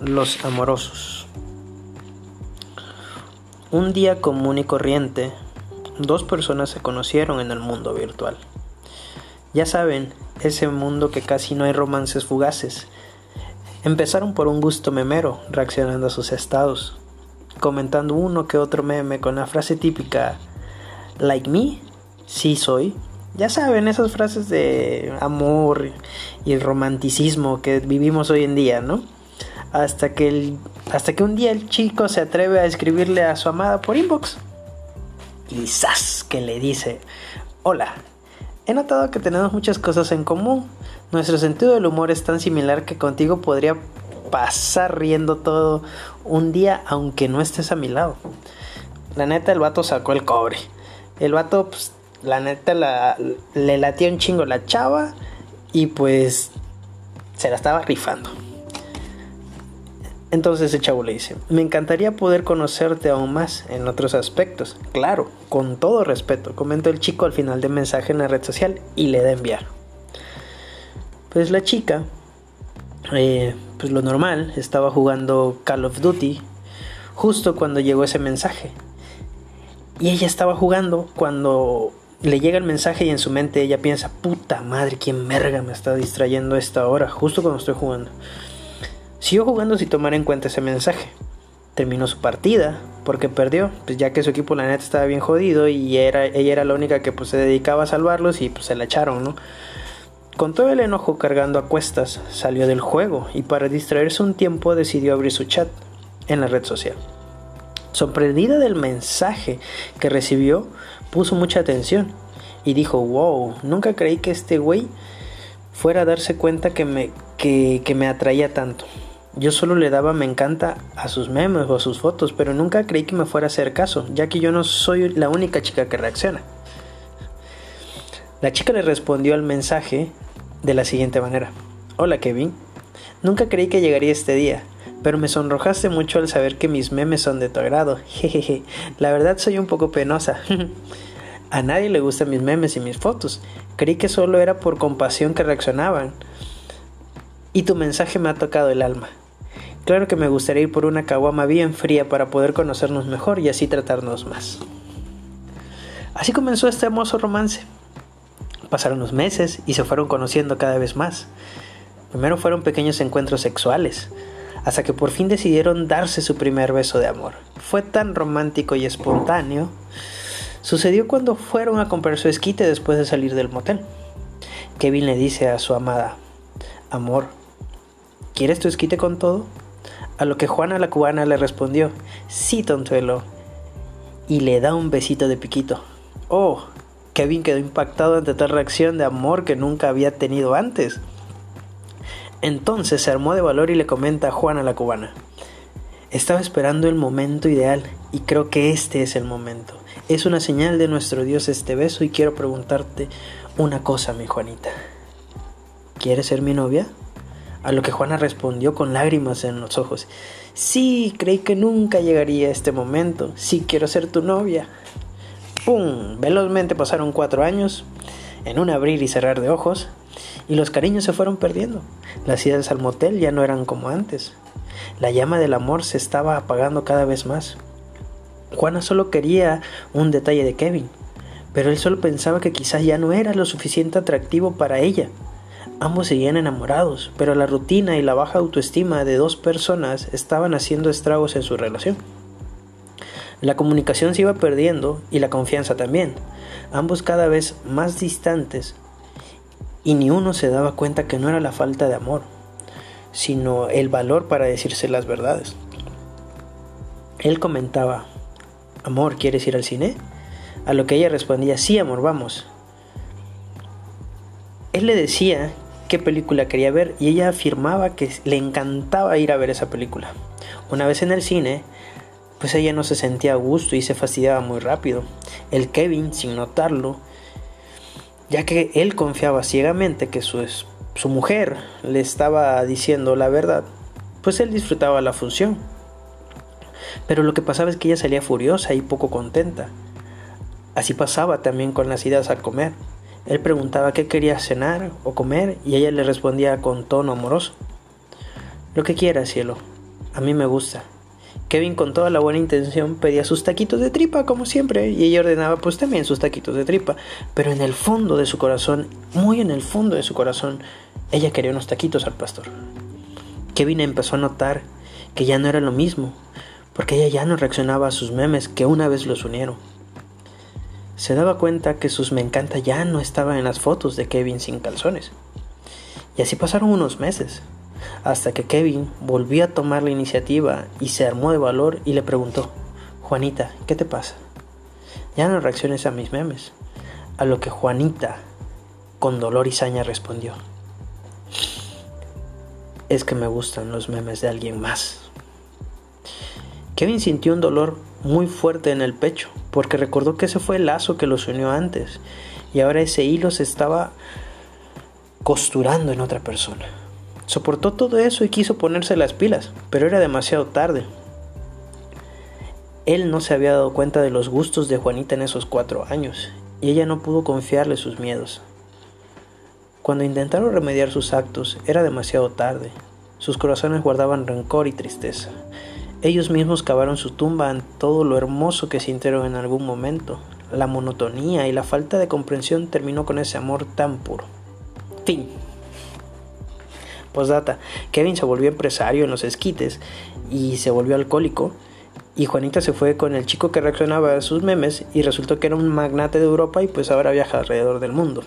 Los amorosos. Un día común y corriente, dos personas se conocieron en el mundo virtual. Ya saben, ese mundo que casi no hay romances fugaces. Empezaron por un gusto memero, reaccionando a sus estados, comentando uno que otro meme con la frase típica, like me, sí soy. Ya saben, esas frases de amor y romanticismo que vivimos hoy en día, ¿no? Hasta que, el, hasta que un día el chico se atreve a escribirle a su amada por inbox. Quizás que le dice, hola, he notado que tenemos muchas cosas en común. Nuestro sentido del humor es tan similar que contigo podría pasar riendo todo un día aunque no estés a mi lado. La neta el vato sacó el cobre. El vato, pues, la neta le latía un chingo la chava y pues se la estaba rifando. Entonces el chavo le dice, me encantaría poder conocerte aún más en otros aspectos. Claro, con todo respeto, comentó el chico al final del mensaje en la red social y le da enviar. Pues la chica, eh, pues lo normal, estaba jugando Call of Duty justo cuando llegó ese mensaje. Y ella estaba jugando cuando le llega el mensaje y en su mente ella piensa, puta madre, quién merga me está distrayendo a esta hora, justo cuando estoy jugando. Siguió jugando sin tomar en cuenta ese mensaje. Terminó su partida porque perdió, pues ya que su equipo la neta estaba bien jodido y ella era la única que pues, se dedicaba a salvarlos y pues se la echaron, ¿no? Con todo el enojo cargando a cuestas, salió del juego y para distraerse un tiempo decidió abrir su chat en la red social. Sorprendida del mensaje que recibió, puso mucha atención y dijo, wow, nunca creí que este güey fuera a darse cuenta que me, que me atraía tanto. Yo solo le daba me encanta a sus memes o a sus fotos, pero nunca creí que me fuera a hacer caso, ya que yo no soy la única chica que reacciona. La chica le respondió al mensaje de la siguiente manera. Hola Kevin, nunca creí que llegaría este día, pero me sonrojaste mucho al saber que mis memes son de tu agrado. Jejeje, la verdad soy un poco penosa. a nadie le gustan mis memes y mis fotos. Creí que solo era por compasión que reaccionaban. Y tu mensaje me ha tocado el alma. Claro que me gustaría ir por una caguama bien fría para poder conocernos mejor y así tratarnos más. Así comenzó este hermoso romance. Pasaron los meses y se fueron conociendo cada vez más. Primero fueron pequeños encuentros sexuales, hasta que por fin decidieron darse su primer beso de amor. Fue tan romántico y espontáneo. Sucedió cuando fueron a comprar su esquite después de salir del motel. Kevin le dice a su amada, Amor, ¿quieres tu esquite con todo? A lo que Juana la cubana le respondió, sí, tontuelo, y le da un besito de piquito. Oh, Kevin quedó impactado ante tal reacción de amor que nunca había tenido antes. Entonces se armó de valor y le comenta a Juana la cubana. Estaba esperando el momento ideal y creo que este es el momento. Es una señal de nuestro Dios este beso y quiero preguntarte una cosa, mi Juanita. ¿Quieres ser mi novia? A lo que Juana respondió con lágrimas en los ojos. Sí, creí que nunca llegaría este momento. Sí, quiero ser tu novia. ¡Pum! Velozmente pasaron cuatro años, en un abrir y cerrar de ojos, y los cariños se fueron perdiendo. Las idas al motel ya no eran como antes. La llama del amor se estaba apagando cada vez más. Juana solo quería un detalle de Kevin, pero él solo pensaba que quizás ya no era lo suficiente atractivo para ella. Ambos seguían enamorados, pero la rutina y la baja autoestima de dos personas estaban haciendo estragos en su relación. La comunicación se iba perdiendo y la confianza también, ambos cada vez más distantes, y ni uno se daba cuenta que no era la falta de amor, sino el valor para decirse las verdades. Él comentaba, Amor, ¿quieres ir al cine? A lo que ella respondía, sí, amor, vamos. Él le decía qué película quería ver y ella afirmaba que le encantaba ir a ver esa película. Una vez en el cine, pues ella no se sentía a gusto y se fastidiaba muy rápido. El Kevin, sin notarlo, ya que él confiaba ciegamente que su, su mujer le estaba diciendo la verdad, pues él disfrutaba la función. Pero lo que pasaba es que ella salía furiosa y poco contenta. Así pasaba también con las idas a comer. Él preguntaba qué quería cenar o comer y ella le respondía con tono amoroso. Lo que quiera, cielo. A mí me gusta. Kevin con toda la buena intención pedía sus taquitos de tripa como siempre y ella ordenaba pues también sus taquitos de tripa, pero en el fondo de su corazón, muy en el fondo de su corazón, ella quería unos taquitos al pastor. Kevin empezó a notar que ya no era lo mismo, porque ella ya no reaccionaba a sus memes que una vez los unieron. Se daba cuenta que sus me encanta ya no estaban en las fotos de Kevin sin calzones. Y así pasaron unos meses hasta que Kevin volvió a tomar la iniciativa y se armó de valor y le preguntó, Juanita, ¿qué te pasa? Ya no reacciones a mis memes. A lo que Juanita, con dolor y saña, respondió, es que me gustan los memes de alguien más. Kevin sintió un dolor muy fuerte en el pecho, porque recordó que ese fue el lazo que los unió antes, y ahora ese hilo se estaba costurando en otra persona. Soportó todo eso y quiso ponerse las pilas, pero era demasiado tarde. Él no se había dado cuenta de los gustos de Juanita en esos cuatro años, y ella no pudo confiarle sus miedos. Cuando intentaron remediar sus actos, era demasiado tarde. Sus corazones guardaban rencor y tristeza. Ellos mismos cavaron su tumba en todo lo hermoso que sintieron en algún momento. La monotonía y la falta de comprensión terminó con ese amor tan puro. Fin. Postdata, Kevin se volvió empresario en los esquites y se volvió alcohólico. Y Juanita se fue con el chico que reaccionaba a sus memes y resultó que era un magnate de Europa y pues ahora viaja alrededor del mundo.